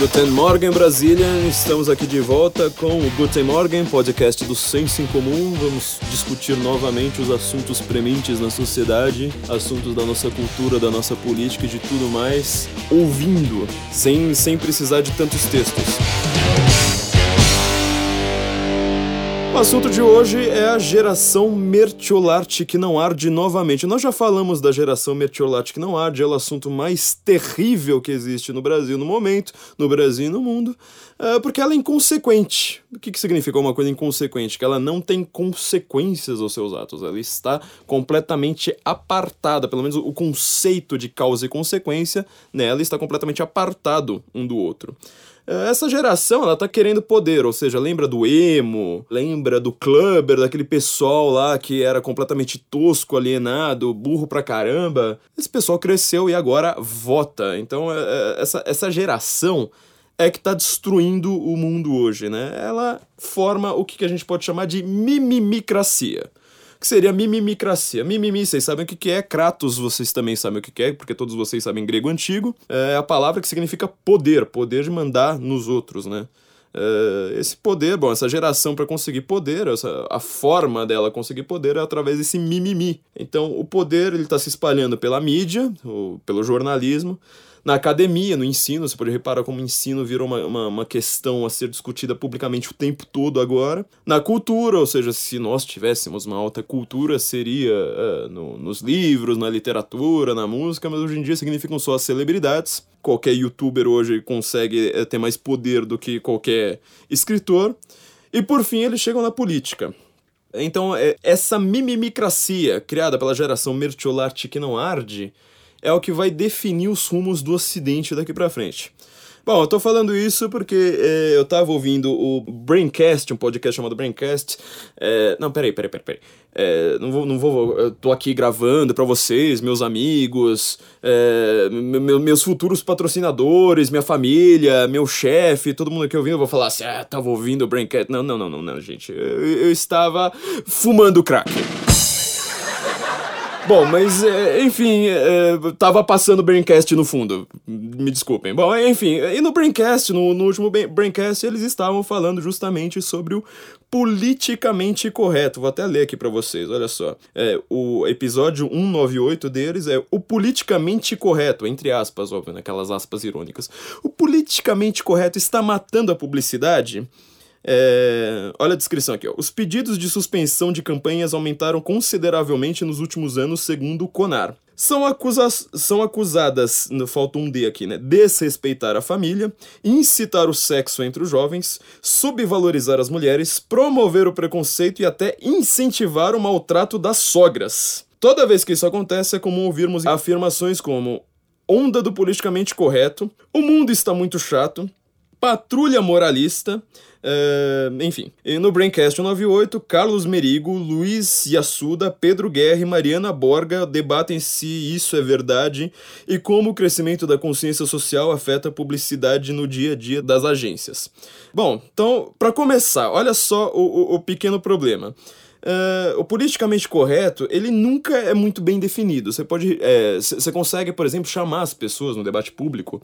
Guten Morgen Brasília, estamos aqui de volta com o Guten Morgen, podcast do Senso em Comum. Vamos discutir novamente os assuntos prementes na sociedade, assuntos da nossa cultura, da nossa política e de tudo mais, ouvindo, sem, sem precisar de tantos textos. Assunto de hoje é a geração Mertiolate que não arde novamente. Nós já falamos da geração Mertiolate que não arde, é o assunto mais terrível que existe no Brasil no momento, no Brasil e no mundo, é, porque ela é inconsequente. O que, que significa uma coisa inconsequente? Que ela não tem consequências aos seus atos, ela está completamente apartada, pelo menos o conceito de causa e consequência nela está completamente apartado um do outro. Essa geração, ela tá querendo poder, ou seja, lembra do emo, lembra do clubber, daquele pessoal lá que era completamente tosco, alienado, burro pra caramba. Esse pessoal cresceu e agora vota. Então, é, é, essa, essa geração é que tá destruindo o mundo hoje, né? Ela forma o que a gente pode chamar de mimimicracia que seria mimimicracia. Mimimi, vocês sabem o que é, Kratos, vocês também sabem o que é, porque todos vocês sabem grego antigo. É a palavra que significa poder, poder de mandar nos outros, né? É, esse poder, bom, essa geração para conseguir poder, essa, a forma dela conseguir poder é através desse mimimi. Então, o poder ele está se espalhando pela mídia, ou pelo jornalismo, na academia, no ensino, você pode reparar como o ensino virou uma, uma, uma, questão a ser discutida publicamente o tempo todo agora. Na cultura, ou seja, se nós tivéssemos uma alta cultura, seria uh, no, nos livros, na literatura, na música, mas hoje em dia significam só as celebridades. Qualquer youtuber hoje consegue uh, ter mais poder do que qualquer escritor. E por fim, eles chegam na política. Então, é, essa mimimicracia criada pela geração Mertiolate que não arde é o que vai definir os rumos do Ocidente daqui para frente. Bom, eu tô falando isso porque é, eu tava ouvindo o Braincast, um podcast chamado Braincast. É, não, peraí, peraí, peraí. peraí. É, não vou, não vou. Eu tô aqui gravando para vocês, meus amigos, meus futuros patrocinadores, minha família, meu chefe, todo mundo aqui ouvindo. Eu vou falar assim, ah, tava ouvindo o Braincast. Não, não, não, não, não, gente. Eu, eu estava fumando crack. Bom, mas é, enfim, é, tava passando o Braincast no fundo. Me desculpem. Bom, enfim, e no Braincast, no, no último Braincast, eles estavam falando justamente sobre o politicamente correto. Vou até ler aqui para vocês, olha só. É, o episódio 198 deles é o politicamente correto, entre aspas, óbvio, naquelas né, aspas irônicas. O politicamente correto está matando a publicidade? É, olha a descrição aqui. Ó. Os pedidos de suspensão de campanhas aumentaram consideravelmente nos últimos anos, segundo o CONAR. São, acusa são acusadas, falta um D aqui, né? Desrespeitar a família, incitar o sexo entre os jovens, subvalorizar as mulheres, promover o preconceito e até incentivar o maltrato das sogras. Toda vez que isso acontece, é comum ouvirmos afirmações como onda do politicamente correto, o mundo está muito chato, patrulha moralista, Uh, enfim, e no Braincast 98, Carlos Merigo, Luiz Yassuda, Pedro Guerra e Mariana Borga debatem se isso é verdade e como o crescimento da consciência social afeta a publicidade no dia a dia das agências. Bom, então, para começar, olha só o, o, o pequeno problema. Uh, o politicamente correto, ele nunca é muito bem definido. Você pode. Você é, consegue, por exemplo, chamar as pessoas no debate público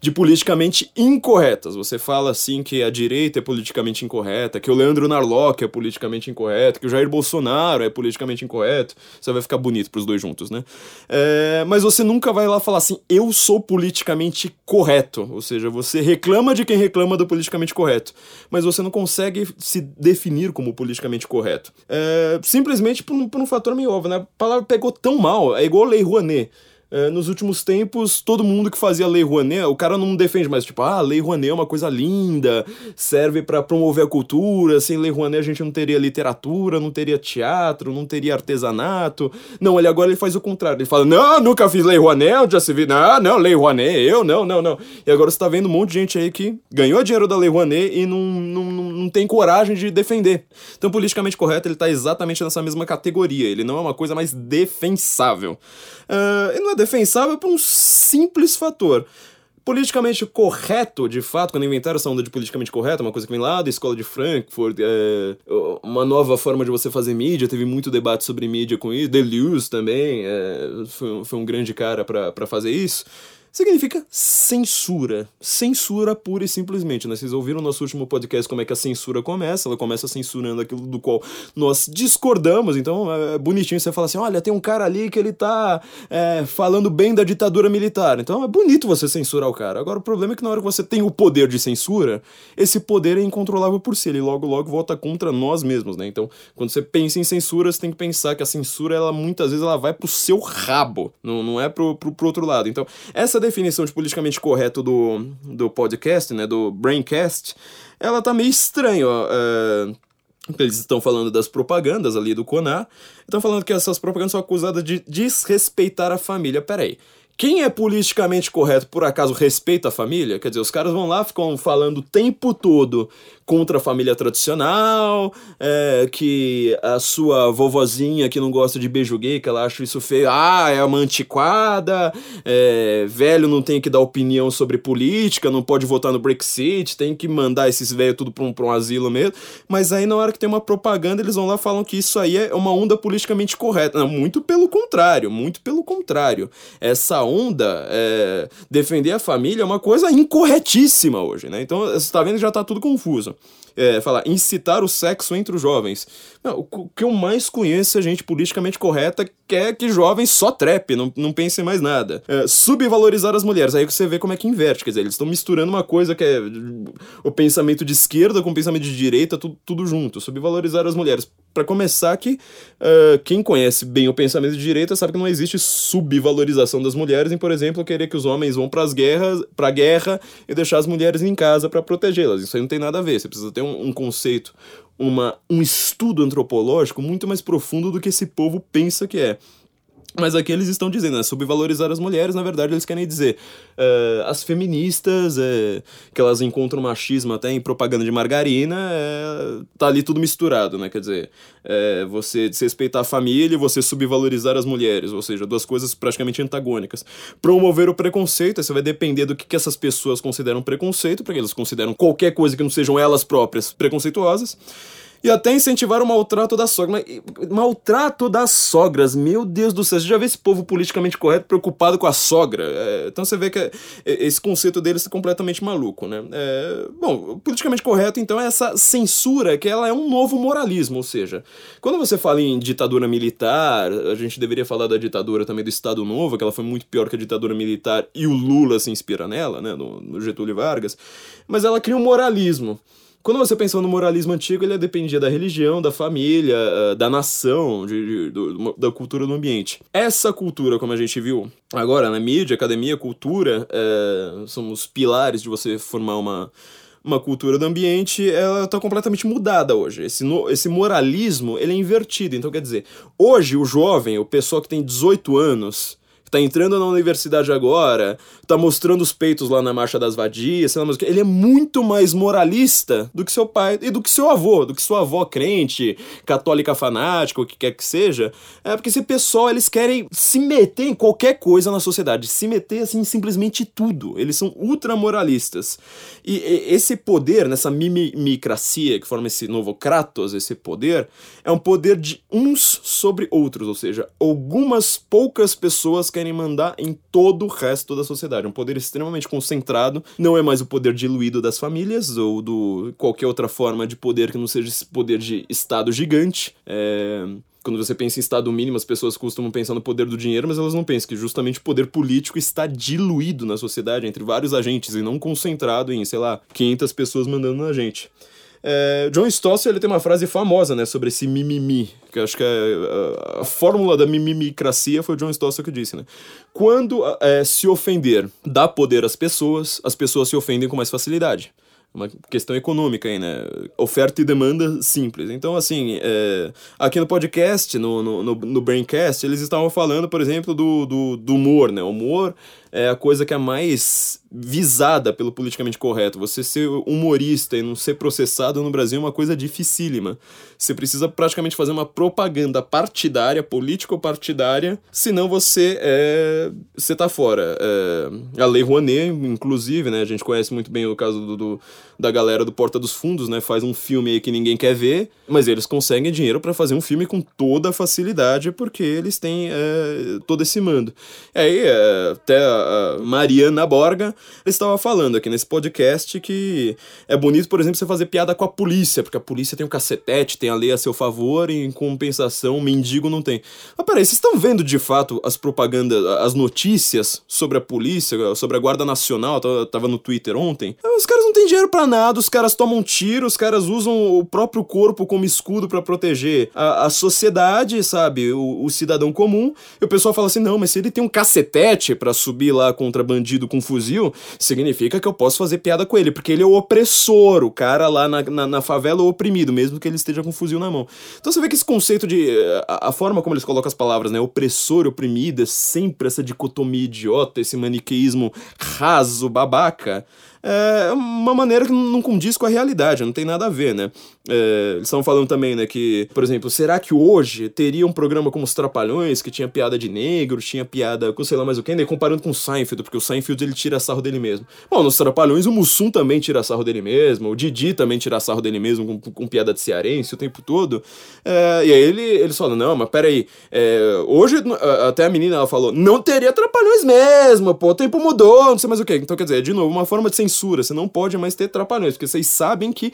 de politicamente incorretas. Você fala assim que a direita é politicamente incorreta, que o Leandro Narlock é politicamente incorreto, que o Jair Bolsonaro é politicamente incorreto. Você vai ficar bonito pros dois juntos, né? É, mas você nunca vai lá falar assim, eu sou politicamente correto. Ou seja, você reclama de quem reclama do politicamente correto, mas você não consegue se definir como politicamente correto. É, simplesmente por um, por um fator meio óbvio, né? A palavra pegou tão mal, é igual Lei Rouanet. É, nos últimos tempos, todo mundo que fazia Lei Rouanet, o cara não defende mais, tipo, ah, Lei Rouanet é uma coisa linda, serve para promover a cultura, sem Lei Rouanet a gente não teria literatura, não teria teatro, não teria artesanato. Não, ele agora ele faz o contrário, ele fala, não, nunca fiz Lei Rouanet, já se viu, não, não, Lei Rouanet, eu, não, não, não. E agora você tá vendo um monte de gente aí que ganhou dinheiro da Lei Rouanet e não, não, não tem coragem de defender. Então, politicamente correto, ele tá exatamente nessa mesma categoria, ele não é uma coisa mais defensável. Uh, e não é defensável por um simples fator. Politicamente correto, de fato, quando inventaram essa onda de politicamente correto, uma coisa que vem lá da escola de Frankfurt, é, uma nova forma de você fazer mídia, teve muito debate sobre mídia com isso, Deleuze também, é, foi, foi um grande cara para fazer isso significa censura. Censura pura e simplesmente, né? Vocês ouviram no nosso último podcast como é que a censura começa, ela começa censurando aquilo do qual nós discordamos, então é bonitinho você falar assim, olha, tem um cara ali que ele tá é, falando bem da ditadura militar, então é bonito você censurar o cara. Agora o problema é que na hora que você tem o poder de censura, esse poder é incontrolável por si, ele logo logo volta contra nós mesmos, né? Então, quando você pensa em censura, você tem que pensar que a censura, ela muitas vezes ela vai pro seu rabo, não, não é pro, pro, pro outro lado. Então, essa definição de politicamente correto do, do podcast, né, do Braincast, ela tá meio estranha, ó. É... Eles estão falando das propagandas ali do Conar. Estão falando que essas propagandas são acusadas de desrespeitar a família. Peraí. Quem é politicamente correto, por acaso, respeita a família? Quer dizer, os caras vão lá, ficam falando o tempo todo contra a família tradicional, é, que a sua vovozinha que não gosta de beijo gay, que ela acha isso feio, ah, é uma antiquada, é, velho não tem que dar opinião sobre política, não pode votar no Brexit, tem que mandar esses velhos tudo pra um, pra um asilo mesmo. Mas aí na hora que tem uma propaganda, eles vão lá falam que isso aí é uma onda politicamente correta. Não, muito pelo contrário, muito pelo contrário. Essa onda, é, defender a família é uma coisa incorretíssima hoje, né? Então você tá vendo que já tá tudo confuso é, falar, incitar o sexo entre os jovens. Não, o que eu mais conheço é gente politicamente correta quer que jovens só trepe, não, não pensem mais nada. É, subvalorizar as mulheres, aí você vê como é que inverte, quer dizer, eles estão misturando uma coisa que é o pensamento de esquerda com o pensamento de direita, tudo, tudo junto. Subvalorizar as mulheres. Para começar que uh, quem conhece bem o pensamento de direita sabe que não existe subvalorização das mulheres em, por exemplo, querer que os homens vão para as guerras, para guerra e deixar as mulheres em casa para protegê-las. Isso aí não tem nada a ver. Você precisa ter um, um conceito, uma, um estudo antropológico muito mais profundo do que esse povo pensa que é. Mas aqui eles estão dizendo, né, subvalorizar as mulheres, na verdade eles querem dizer uh, as feministas, uh, que elas encontram machismo até em propaganda de margarina, uh, tá ali tudo misturado, né, quer dizer, você desrespeitar a família e você subvalorizar as mulheres, ou seja, duas coisas praticamente antagônicas. Promover o preconceito, você vai depender do que, que essas pessoas consideram preconceito, porque eles consideram qualquer coisa que não sejam elas próprias preconceituosas e até incentivar o maltrato da sogra. Mas, maltrato das sogras, meu Deus do céu, você já vê esse povo politicamente correto preocupado com a sogra? É, então você vê que é, é, esse conceito deles é completamente maluco, né? É, bom, politicamente correto, então, é essa censura que ela é um novo moralismo, ou seja, quando você fala em ditadura militar, a gente deveria falar da ditadura também do Estado Novo, que ela foi muito pior que a ditadura militar e o Lula se inspira nela, né, no, no Getúlio Vargas, mas ela cria um moralismo. Quando você pensa no moralismo antigo, ele dependia da religião, da família, eh, da nação, de, de, da cultura do ambiente. Essa cultura, como a gente viu agora na mídia, academia, cultura, é, são os pilares de você formar uma, uma cultura do ambiente, ela está completamente mudada hoje. Esse, no, esse moralismo, ele é invertido. Então, quer dizer, hoje o jovem, o pessoal que tem 18 anos, tá entrando na universidade agora, tá mostrando os peitos lá na Marcha das Vadias, sei lá, ele é muito mais moralista do que seu pai e do que seu avô, do que sua avó crente, católica fanática, o que quer que seja. É porque esse pessoal, eles querem se meter em qualquer coisa na sociedade, se meter assim simplesmente tudo. Eles são ultramoralistas. E, e esse poder, nessa mimicracia que forma esse novo Kratos, esse poder, é um poder de uns sobre outros, ou seja, algumas poucas pessoas querem mandar em todo o resto da sociedade. Um poder extremamente concentrado, não é mais o poder diluído das famílias ou do qualquer outra forma de poder que não seja esse poder de Estado gigante. É quando você pensa em Estado mínimo, as pessoas costumam pensar no poder do dinheiro, mas elas não pensam que justamente o poder político está diluído na sociedade entre vários agentes e não concentrado em, sei lá, 500 pessoas mandando na gente. É, John Stossel ele tem uma frase famosa né, sobre esse mimimi, que acho que é, a, a fórmula da mimimicracia foi o John Stossel que disse. Né? Quando é, se ofender dá poder às pessoas, as pessoas se ofendem com mais facilidade uma questão econômica aí, né? Oferta e demanda simples. Então, assim, é, aqui no podcast, no, no, no, Braincast, eles estavam falando, por exemplo, do, do, do humor, né? O humor é a coisa que é mais visada pelo politicamente correto. Você ser humorista e não ser processado no Brasil é uma coisa dificílima. Você precisa praticamente fazer uma propaganda partidária, político-partidária, senão você é, você tá fora. É, a Lei Rouanet, inclusive, né, a gente conhece muito bem o caso do, do da galera do Porta dos Fundos, né, faz um filme aí que ninguém quer ver, mas eles conseguem dinheiro para fazer um filme com toda a facilidade porque eles têm é, todo esse mando. E aí, é, até Mariana Borga estava falando aqui nesse podcast que é bonito, por exemplo, você fazer piada com a polícia, porque a polícia tem o um cacetete, tem a lei a seu favor e em compensação o mendigo não tem. Mas peraí, vocês estão vendo de fato as propagandas, as notícias sobre a polícia, sobre a Guarda Nacional, tava no Twitter ontem? Os caras não têm dinheiro para nada, os caras tomam tiro, os caras usam o próprio corpo como escudo para proteger a, a sociedade, sabe? O, o cidadão comum. E o pessoal fala assim: não, mas se ele tem um cacetete para subir lá contra bandido com fuzil, significa que eu posso fazer piada com ele, porque ele é o opressor, o cara lá na, na, na favela é oprimido, mesmo que ele esteja com fuzil na mão. Então você vê que esse conceito de. A, a forma como eles colocam as palavras, né? Opressor, oprimido, é sempre essa dicotomia idiota, esse maniqueísmo raso, babaca é uma maneira que não condiz com a realidade, não tem nada a ver, né? É, eles estavam falando também, né, que, por exemplo, será que hoje teria um programa como Os Trapalhões, que tinha piada de negro, tinha piada com sei lá mais o que, né? Comparando com o Seinfeld, porque o Seinfeld ele tira sarro dele mesmo. Bom, nos Trapalhões o Mussum também tira sarro dele mesmo, o Didi também tira sarro dele mesmo com, com, piada de cearense o tempo todo. É, e aí ele, eles falam, não, mas peraí, é, hoje até a menina ela falou, não teria Trapalhões mesmo, pô, o tempo mudou, não sei mais o que. Então, quer dizer, de novo, uma forma de censura, você não pode mais ter Trapalhões, porque vocês sabem que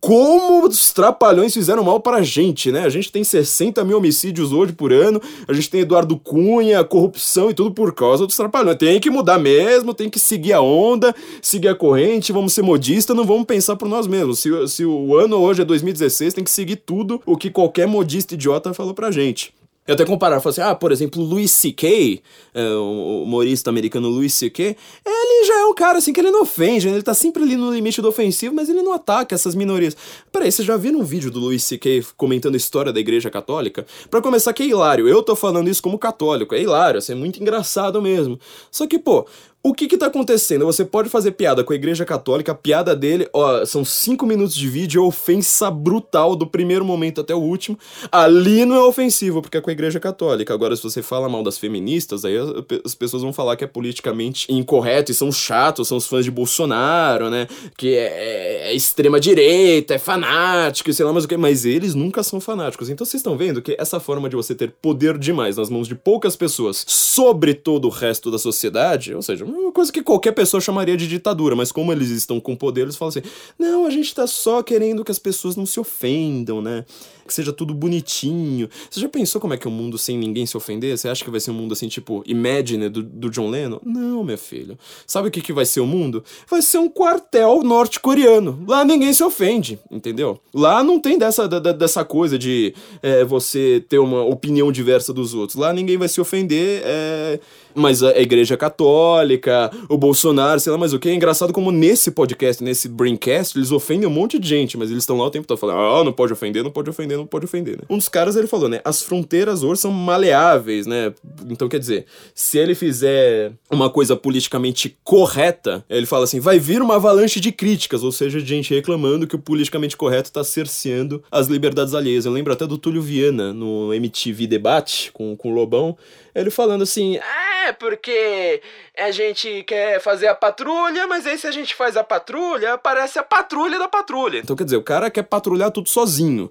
como os trapalhões fizeram mal pra gente, né? A gente tem 60 mil homicídios hoje por ano, a gente tem Eduardo Cunha, corrupção e tudo por causa dos trapalhões. Tem que mudar mesmo, tem que seguir a onda, seguir a corrente, vamos ser modistas, não vamos pensar por nós mesmos. Se, se o ano hoje é 2016, tem que seguir tudo o que qualquer modista idiota falou pra gente. Eu até comparar, falar assim, ah, por exemplo, Louis C.K., é, o humorista americano Louis C.K., ele já é um cara assim que ele não ofende, né? ele tá sempre ali no limite do ofensivo, mas ele não ataca essas minorias. Peraí, vocês já viram um vídeo do Louis C.K. comentando a história da igreja católica? Para começar, que é hilário, eu tô falando isso como católico, é hilário, assim, é muito engraçado mesmo. Só que, pô, o que que tá acontecendo? Você pode fazer piada com a igreja católica, a piada dele, ó, são cinco minutos de vídeo, é ofensa brutal do primeiro momento até o último. Ali não é ofensivo, porque é com a igreja católica. Agora, se você fala mal das feministas, aí as pessoas vão falar que é politicamente incorreto e são chatos, são os fãs de Bolsonaro, né? Que é, é, é extrema direita, é fanático, sei lá mais o que. Mas eles nunca são fanáticos. Então vocês estão vendo que essa forma de você ter poder demais nas mãos de poucas pessoas sobre todo o resto da sociedade, ou seja, uma coisa que qualquer pessoa chamaria de ditadura, mas como eles estão com poder, eles falam assim: não, a gente tá só querendo que as pessoas não se ofendam, né? Que seja tudo bonitinho. Você já pensou como é que é um mundo sem ninguém se ofender? Você acha que vai ser um mundo assim, tipo, Imagine do, do John Lennon? Não, meu filho. Sabe o que, que vai ser o mundo? Vai ser um quartel norte-coreano. Lá ninguém se ofende, entendeu? Lá não tem dessa, da, dessa coisa de é, você ter uma opinião diversa dos outros. Lá ninguém vai se ofender. É mas a igreja católica, o Bolsonaro, sei lá mais o que. É engraçado como nesse podcast, nesse Braincast, eles ofendem um monte de gente, mas eles estão lá o tempo todo falando, ah, não pode ofender, não pode ofender, não pode ofender, né? Um dos caras, ele falou, né, as fronteiras hoje são maleáveis, né? Então, quer dizer, se ele fizer uma coisa politicamente correta, ele fala assim, vai vir uma avalanche de críticas, ou seja, de gente reclamando que o politicamente correto tá cerceando as liberdades alheias. Eu lembro até do Túlio Viana, no MTV Debate, com, com o Lobão, ele falando assim, é, porque a gente quer fazer a patrulha, mas aí se a gente faz a patrulha, aparece a patrulha da patrulha. Então quer dizer, o cara quer patrulhar tudo sozinho.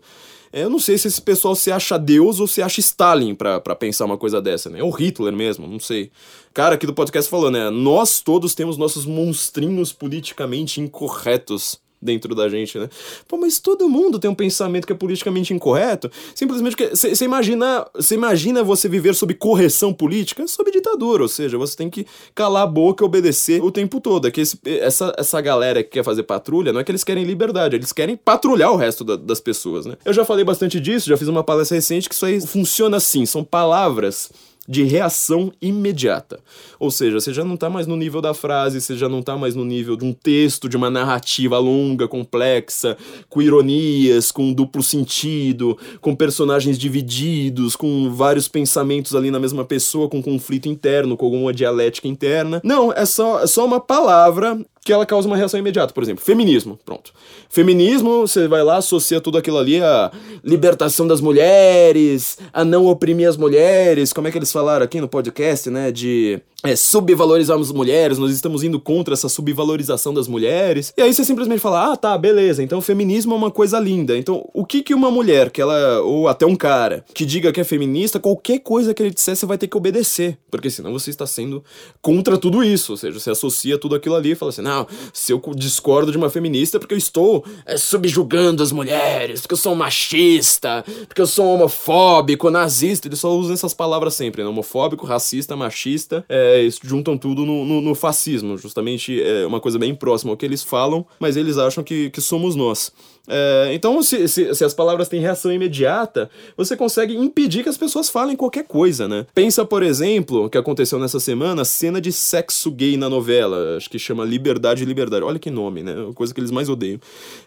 Eu não sei se esse pessoal se acha Deus ou se acha Stalin pra pensar uma coisa dessa, né? Ou Hitler mesmo, não sei. Cara aqui do podcast falou, né? Nós todos temos nossos monstrinhos politicamente incorretos dentro da gente, né? Pô, mas todo mundo tem um pensamento que é politicamente incorreto. Simplesmente você imagina, você imagina você viver sob correção política, sob ditadura, ou seja, você tem que calar a boca e obedecer o tempo todo. É que esse, essa, essa galera que quer fazer patrulha, não é que eles querem liberdade, eles querem patrulhar o resto da, das pessoas, né? Eu já falei bastante disso, já fiz uma palestra recente que isso aí funciona assim, são palavras de reação imediata. Ou seja, você já não está mais no nível da frase, você já não está mais no nível de um texto, de uma narrativa longa, complexa, com ironias, com duplo sentido, com personagens divididos, com vários pensamentos ali na mesma pessoa, com conflito interno, com alguma dialética interna. Não, é só, é só uma palavra que ela causa uma reação imediata. Por exemplo, feminismo. Pronto. Feminismo, você vai lá, associa tudo aquilo ali a libertação das mulheres, a não oprimir as mulheres. Como é que eles falaram aqui no podcast, né? De é, subvalorizarmos mulheres, nós estamos indo contra essa subvalorização das mulheres. E aí você simplesmente fala, ah, tá, beleza, então o feminismo é uma coisa linda. Então, o que que uma mulher, que ela, ou até um cara, que diga que é feminista, qualquer coisa que ele disser, você vai ter que obedecer. Porque senão você está sendo contra tudo isso. Ou seja, você associa tudo aquilo ali e fala assim, não, se eu discordo de uma feminista é porque eu estou é, subjugando as mulheres, porque eu sou machista, porque eu sou homofóbico, nazista. Eles só usam essas palavras sempre, né? Homofóbico, racista, machista. É, é, juntam tudo no, no, no, fascismo, justamente é uma coisa bem próxima ao que eles falam, mas eles acham que, que somos nós. É, então, se, se, se, as palavras têm reação imediata, você consegue impedir que as pessoas falem qualquer coisa, né? Pensa, por exemplo, que aconteceu nessa semana, cena de sexo gay na novela, acho que chama Liberdade e Liberdade. Olha que nome, né? Coisa que eles mais odeiam.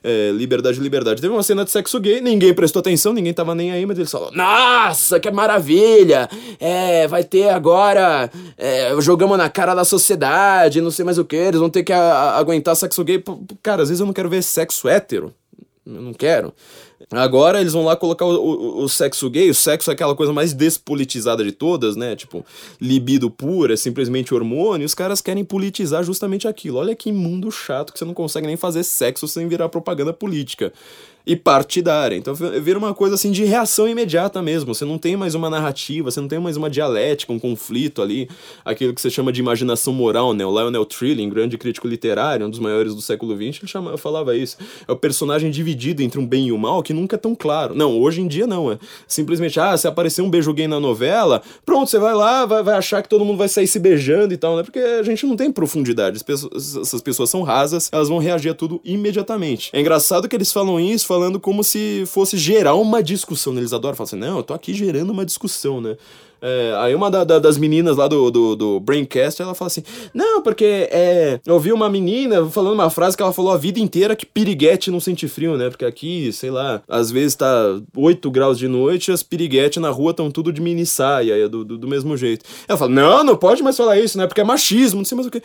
É, Liberdade e Liberdade. Teve uma cena de sexo gay, ninguém prestou atenção, ninguém tava nem aí, mas eles falaram: Nossa, que maravilha! É, vai ter agora. É, jogamos na cara da sociedade, não sei mais o que, eles vão ter que a, a, aguentar sexo gay. Cara, às vezes eu não quero ver sexo hétero. Eu não quero. Agora eles vão lá colocar o, o, o, sexo gay. O sexo é aquela coisa mais despolitizada de todas, né? Tipo, libido pura, é simplesmente hormônio. Os caras querem politizar justamente aquilo. Olha que mundo chato que você não consegue nem fazer sexo sem virar propaganda política e partidária. Então vira uma coisa assim de reação imediata mesmo. Você não tem mais uma narrativa, você não tem mais uma dialética, um conflito ali, aquilo que você chama de imaginação moral, né? O Lionel Trilling, grande crítico literário, um dos maiores do século XX, ele chama, falava isso. É o personagem dividido entre um bem e um mal que nunca é tão claro. Não, hoje em dia não, é simplesmente, ah, se aparecer um beijo gay na novela, pronto, você vai lá, vai, vai achar que todo mundo vai sair se beijando e tal, né? Porque a gente não tem profundidade. Pessoas, essas pessoas são rasas, elas vão reagir a tudo imediatamente. É engraçado que eles falam isso, falam falando como se fosse gerar uma discussão. Eles adoram falar assim, não, eu tô aqui gerando uma discussão, né? É, aí uma da, da, das meninas lá do, do, do, Braincast, ela fala assim, não, porque é, eu ouvi uma menina falando uma frase que ela falou a vida inteira que piriguete não sente frio, né? Porque aqui, sei lá, às vezes tá 8 graus de noite e as piriguetes na rua estão tudo de mini saia, é do, do, do, mesmo jeito. Ela fala, não, não pode mais falar isso, né? Porque é machismo, não sei mais o que.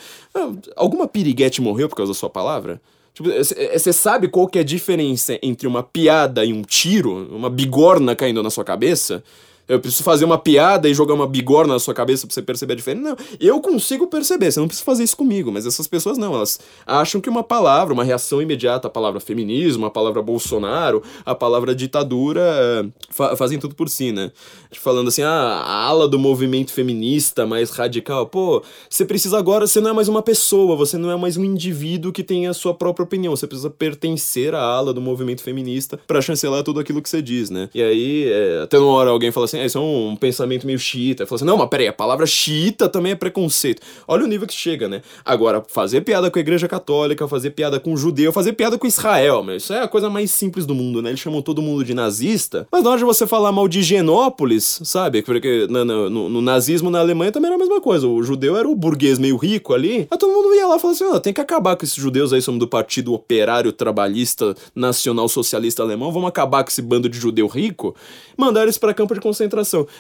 Alguma piriguete morreu por causa da sua palavra? Tipo, você sabe qual que é a diferença entre uma piada e um tiro? Uma bigorna caindo na sua cabeça? Eu preciso fazer uma piada e jogar uma bigorna na sua cabeça pra você perceber a diferença. Não, eu consigo perceber, você não precisa fazer isso comigo, mas essas pessoas não, elas acham que uma palavra, uma reação imediata à palavra feminismo, a palavra Bolsonaro, a palavra ditadura, fa fazem tudo por si, né? Falando assim, ah, a ala do movimento feminista mais radical, pô, você precisa agora, você não é mais uma pessoa, você não é mais um indivíduo que tem a sua própria opinião, você precisa pertencer à ala do movimento feminista para chancelar tudo aquilo que você diz, né? E aí, é, até uma hora alguém fala assim, assim, isso é um pensamento meio xiita. Falou assim, não, mas peraí, a palavra xiita também é preconceito. Olha o nível que chega, né? Agora, fazer piada com a igreja católica, fazer piada com o judeu, fazer piada com Israel, meu, isso é a coisa mais simples do mundo, né? Eles chamam todo mundo de nazista, mas na hora de você falar mal de Genópolis, sabe? Porque no, no, no, nazismo na Alemanha também era a mesma coisa. O judeu era o burguês meio rico ali, mas todo mundo ia lá e falava assim, oh, tem que acabar com esses judeus aí, somos do Partido Operário Trabalhista Nacional Socialista Alemão, vamos acabar com esse bando de judeu rico, mandar eles para campo de concentração.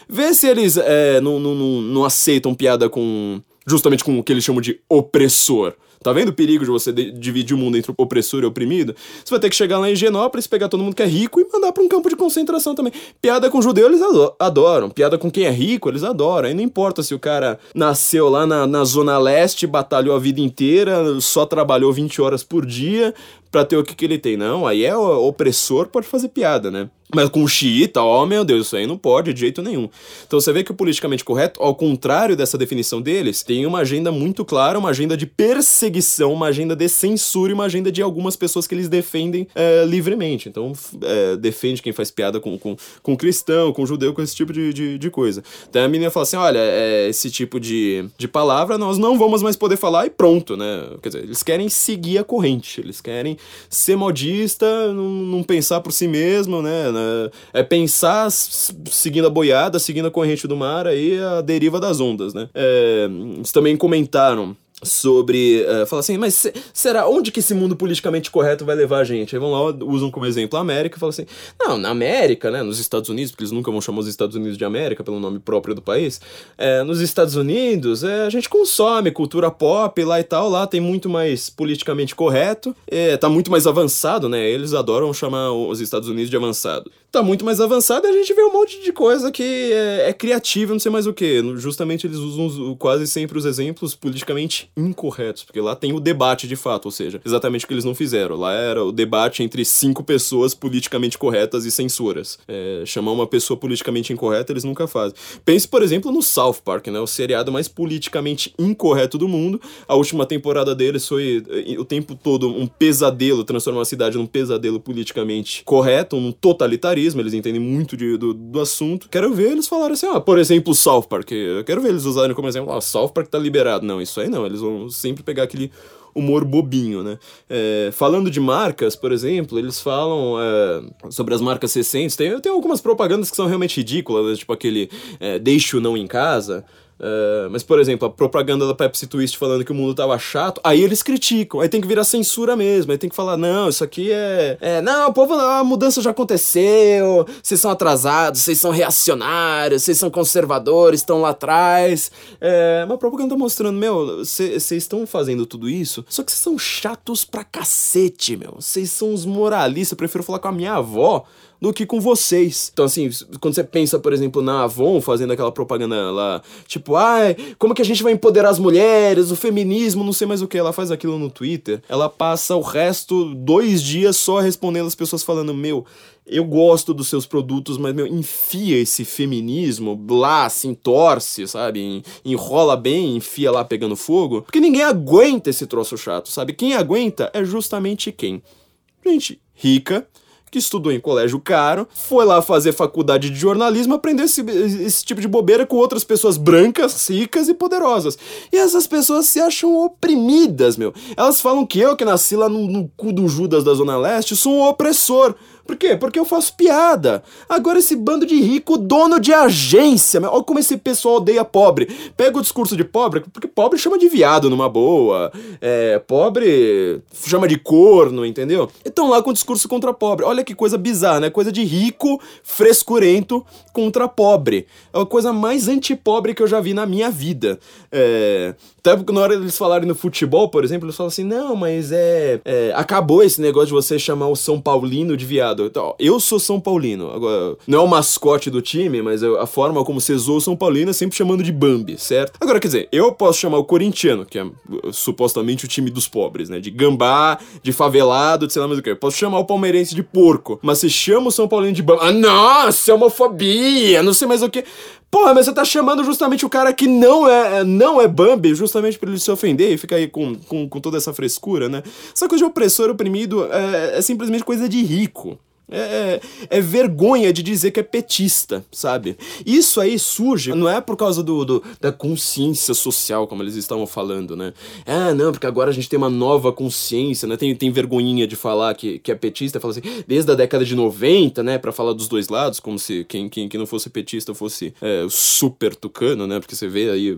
Vê se eles é, não, não, não, não aceitam piada com. justamente com o que eles chamam de opressor. Tá vendo o perigo de você de dividir o mundo entre opressor e oprimido? Você vai ter que chegar lá em Genópolis, pegar todo mundo que é rico e mandar para um campo de concentração também. Piada com judeu eles adoram. Piada com quem é rico eles adoram. Aí não importa se o cara nasceu lá na, na Zona Leste, batalhou a vida inteira, só trabalhou 20 horas por dia para ter o que, que ele tem. Não, aí é o opressor, pode fazer piada, né? Mas com xiita, ó, oh, meu Deus, isso aí não pode de jeito nenhum. Então você vê que o politicamente correto, ao contrário dessa definição deles, tem uma agenda muito clara, uma agenda de perseguição, uma agenda de censura e uma agenda de algumas pessoas que eles defendem é, livremente. Então é, defende quem faz piada com, com, com cristão, com judeu, com esse tipo de, de, de coisa. Então a menina fala assim: olha, é, esse tipo de, de palavra nós não vamos mais poder falar e pronto, né? Quer dizer, eles querem seguir a corrente, eles querem ser modista, não, não pensar por si mesmo, né? É pensar seguindo a boiada, seguindo a corrente do mar, aí a deriva das ondas, né? É, eles também comentaram sobre. Uh, fala assim, mas se, será onde que esse mundo politicamente correto vai levar a gente? Aí vão lá, usam como exemplo a América e falam assim: não, na América, né, nos Estados Unidos, porque eles nunca vão chamar os Estados Unidos de América pelo nome próprio do país, é, nos Estados Unidos é, a gente consome cultura pop lá e tal, lá tem muito mais politicamente correto, é, tá muito mais avançado, né? Eles adoram chamar os Estados Unidos de avançado. Tá muito mais avançado e a gente vê um monte de coisa que é, é criativa, não sei mais o que. Justamente eles usam quase sempre os exemplos politicamente incorretos, porque lá tem o debate de fato, ou seja, exatamente o que eles não fizeram. Lá era o debate entre cinco pessoas politicamente corretas e censuras. É, chamar uma pessoa politicamente incorreta eles nunca fazem. Pense, por exemplo, no South Park, né? O seriado mais politicamente incorreto do mundo. A última temporada deles foi eh, o tempo todo um pesadelo, transformar a cidade num pesadelo politicamente correto, um totalitarismo. Eles entendem muito de, do, do assunto. Quero ver eles falarem assim, ah, por exemplo, South Park. Eu quero ver eles usarem como exemplo, ah, South Park tá liberado. Não, isso aí não. Eles vão sempre pegar aquele humor bobinho, né? É, falando de marcas, por exemplo, eles falam é, sobre as marcas recentes. Tem, tem algumas propagandas que são realmente ridículas, né? tipo aquele é, o não em casa. Uh, mas, por exemplo, a propaganda da Pepsi Twist falando que o mundo tava chato, aí eles criticam, aí tem que virar censura mesmo, aí tem que falar, não, isso aqui é. é não, o povo, a mudança já aconteceu, vocês são atrasados, vocês são reacionários, vocês são conservadores, estão lá atrás. É, uma propaganda mostrando, meu, vocês estão fazendo tudo isso, só que vocês são chatos pra cacete, meu. Vocês são os moralistas, eu prefiro falar com a minha avó do que com vocês. Então, assim, quando você pensa, por exemplo, na Avon fazendo aquela propaganda lá, tipo, ai, como que a gente vai empoderar as mulheres, o feminismo, não sei mais o que, ela faz aquilo no Twitter, ela passa o resto, dois dias só respondendo as pessoas falando, meu, eu gosto dos seus produtos, mas, meu, enfia esse feminismo lá, assim, torce, sabe? Enrola bem, enfia lá pegando fogo. Porque ninguém aguenta esse troço chato, sabe? Quem aguenta é justamente quem? Gente rica, que estudou em colégio caro, foi lá fazer faculdade de jornalismo, aprender esse, esse tipo de bobeira com outras pessoas brancas, ricas e poderosas. E essas pessoas se acham oprimidas, meu. Elas falam que eu, que nasci lá no, no cu do Judas da Zona Leste, sou um opressor. Por quê? Porque eu faço piada. Agora esse bando de rico, dono de agência. Olha como esse pessoal odeia pobre. Pega o discurso de pobre, porque pobre chama de viado numa boa. É, pobre chama de corno, entendeu? Então lá com o discurso contra pobre. Olha que coisa bizarra, né? Coisa de rico, frescurento contra pobre. É a coisa mais antipobre que eu já vi na minha vida. É... Até na hora eles falarem no futebol, por exemplo, eles falam assim: não, mas é, é. Acabou esse negócio de você chamar o São Paulino de viado. Então, eu sou São Paulino. Agora, não é o mascote do time, mas a forma como você zoou o São Paulino é sempre chamando de Bambi, certo? Agora, quer dizer, eu posso chamar o corintiano, que é supostamente o time dos pobres, né? De gambá, de favelado, de sei lá mais o que. Eu posso chamar o palmeirense de porco. Mas se chama o São Paulino de Bambi. Ah, nossa, é homofobia, não sei mais o que. Porra, mas você tá chamando justamente o cara que não é, não é Bambi, justamente pra ele se ofender e ficar aí com, com, com toda essa frescura, né? Essa coisa de opressor oprimido é, é simplesmente coisa de rico. É, é, é, vergonha de dizer que é petista, sabe? Isso aí surge, não é por causa do, do, da consciência social, como eles estavam falando, né? Ah, não, porque agora a gente tem uma nova consciência, né? Tem, tem vergonhinha de falar que, que é petista, fala assim, desde a década de 90, né? Pra falar dos dois lados, como se quem, quem, quem não fosse petista fosse é, super tucano, né? Porque você vê aí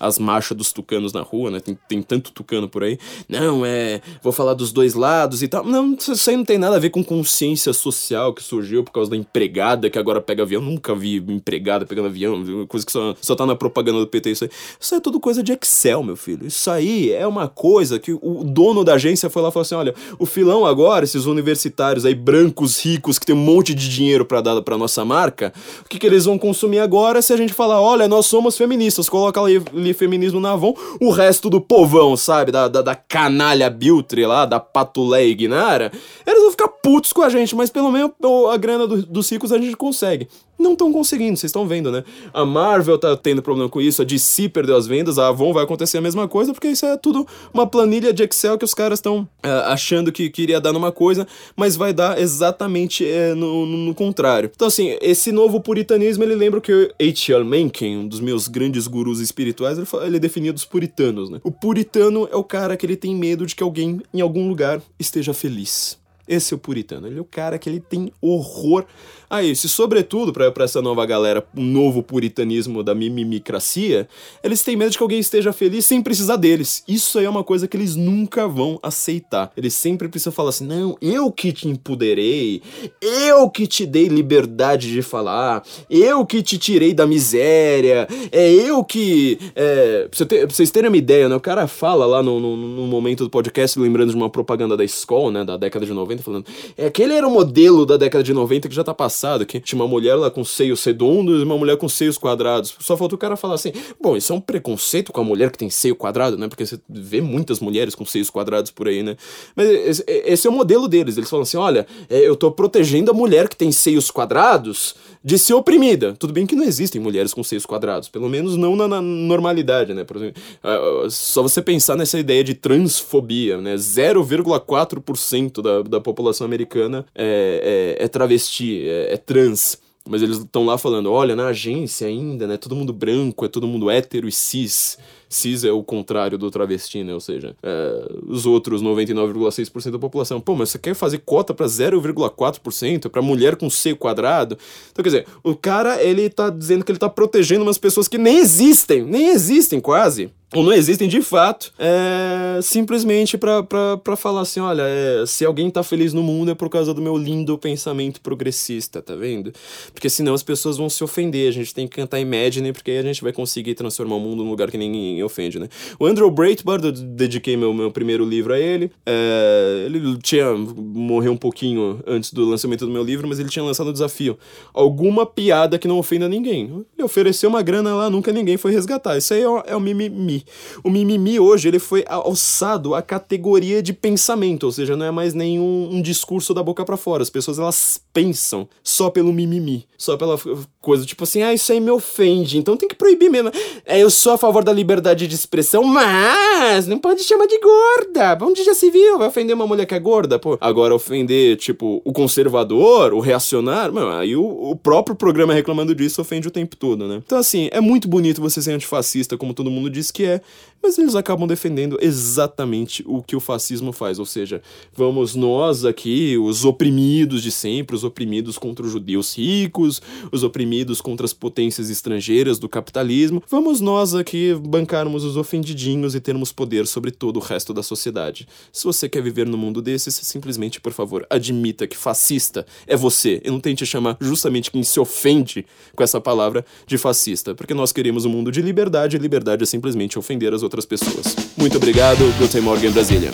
as marchas dos tucanos na rua, né? Tem, tem tanto tucano por aí. Não, é. Vou falar dos dois lados e tal. Não, isso aí não tem nada a ver com consciência social que surgiu por causa da empregada que agora pega avião. Nunca vi empregada pegando avião, coisa que só, só tá na propaganda do PT. Isso aí. isso é tudo coisa de Excel, meu filho. Isso aí é uma coisa que o dono da agência foi lá e falou assim: olha, o filão agora, esses universitários aí, brancos, ricos, que tem um monte de dinheiro para dar pra nossa marca, o que, que eles vão consumir agora se a gente falar: olha, nós somos feministas, coloca ali, ali feminismo na Avon, o resto do povão, sabe? Da, da, da canalha Biltre lá, da Patuleia Ignara, eles vão ficar putos com a gente, mas pelo menos a grana do, dos ricos a gente consegue. Não estão conseguindo, vocês estão vendo, né? A Marvel tá tendo problema com isso, a DC perdeu as vendas, a Avon vai acontecer a mesma coisa, porque isso é tudo uma planilha de Excel que os caras estão uh, achando que, que iria dar numa coisa, mas vai dar exatamente uh, no, no, no, contrário. Então, assim, esse novo puritanismo, ele lembra que H.L. Mencken, um dos meus grandes gurus espirituais, ele, ele definia dos puritanos, né? O puritano é o cara que ele tem medo de que alguém, em algum lugar, esteja feliz. Esse é o puritano. Ele é o cara que ele tem horror a isso. E, sobretudo, para essa nova galera, um novo puritanismo da mimimicracia, eles têm medo de que alguém esteja feliz sem precisar deles. Isso aí é uma coisa que eles nunca vão aceitar. Eles sempre precisam falar assim: não, eu que te empoderei, eu que te dei liberdade de falar, eu que te tirei da miséria, é eu que. É, pra, vocês terem uma ideia, né? O cara fala lá no, no, no momento do podcast, lembrando de uma propaganda da escola, né? Da década de 90, falando. É aquele era o modelo da década de 90 que já tá passado, que tinha uma mulher lá com seios redondos e uma mulher com seios quadrados. Só falta o cara falar assim: bom, isso é um preconceito com a mulher que tem seio quadrado, né? Porque você vê muitas mulheres com seios quadrados por aí, né? Mas esse, esse é o modelo deles. Eles falam assim: olha, é, eu tô protegendo a mulher que tem seios quadrados de ser oprimida. Tudo bem que não existem mulheres com seios quadrados, pelo menos não na, na normalidade, né? Por exemplo, uh, só você pensar nessa ideia de transfobia, né? 0,4% da, da população americana é, é, é travesti, é, é trans. Mas eles estão lá falando, olha, na agência ainda, né? Todo mundo branco, é todo mundo hétero e cis cis é o contrário do travesti, né? Ou seja, é, os outros 99,6% da população. Pô, mas você quer fazer cota para 0,4% para mulher com seio quadrado? Então, quer dizer, o cara, ele tá dizendo que ele tá protegendo umas pessoas que nem existem, nem existem quase ou não existem de fato, é simplesmente para falar assim, olha, é, se alguém tá feliz no mundo é por causa do meu lindo pensamento progressista, tá vendo? Porque senão as pessoas vão se ofender, a gente tem que cantar Imagine, porque aí a gente vai conseguir transformar o mundo num lugar que ninguém ofende, né? O Andrew Breitbart, eu dediquei meu, meu primeiro livro a ele, é, ele tinha, morreu um pouquinho antes do lançamento do meu livro, mas ele tinha lançado o desafio, alguma piada que não ofenda ninguém. Ele ofereceu uma grana lá, nunca ninguém foi resgatar, isso aí é o, é o mimimi. O mimimi hoje ele foi alçado à categoria de pensamento, ou seja, não é mais nenhum um discurso da boca para fora. As pessoas elas pensam só pelo mimimi, só pela coisa tipo assim, ah, isso aí me ofende, então tem que proibir mesmo. É, eu sou a favor da liberdade de expressão, mas não pode chamar de gorda. Onde já se viu? Vai ofender uma mulher que é gorda, pô. Agora ofender, tipo, o conservador, o reacionário, mano, aí o, o próprio programa reclamando disso ofende o tempo todo, né? Então assim, é muito bonito você ser antifascista, como todo mundo diz que é, mas eles acabam defendendo exatamente o que o fascismo faz, ou seja, vamos nós aqui, os oprimidos de sempre, os oprimidos contra os judeus ricos, os oprimidos contra as potências estrangeiras do capitalismo, vamos nós aqui bancarmos os ofendidinhos e termos poder sobre todo o resto da sociedade. Se você quer viver no mundo desses, simplesmente, por favor, admita que fascista é você e não tente chamar justamente quem se ofende com essa palavra de fascista, porque nós queremos um mundo de liberdade e liberdade é simplesmente ofender as outras pessoas. Muito obrigado, Guten Morgen Brasília.